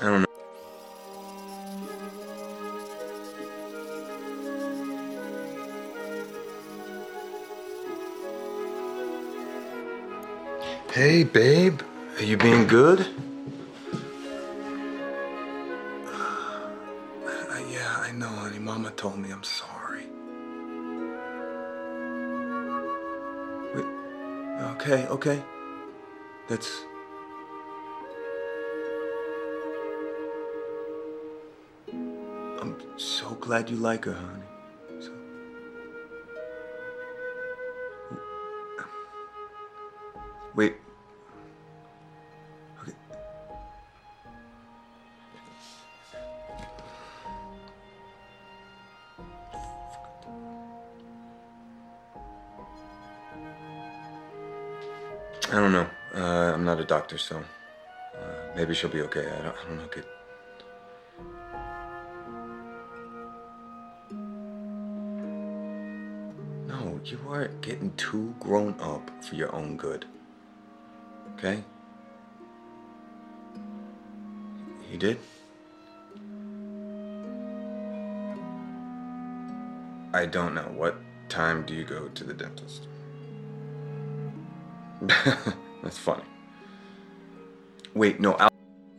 I don't know. Hey, babe, are you being good? Uh, yeah, I know, honey. Mama told me I'm sorry. Wait. Okay, okay. That's I'm so glad you like her, honey. So... Wait. Okay. I don't know. Uh, I'm not a doctor, so uh, maybe she'll be okay. I don't, I don't know. You are getting too grown up for your own good. Okay? He did? I don't know. What time do you go to the dentist? That's funny. Wait, no, I'll...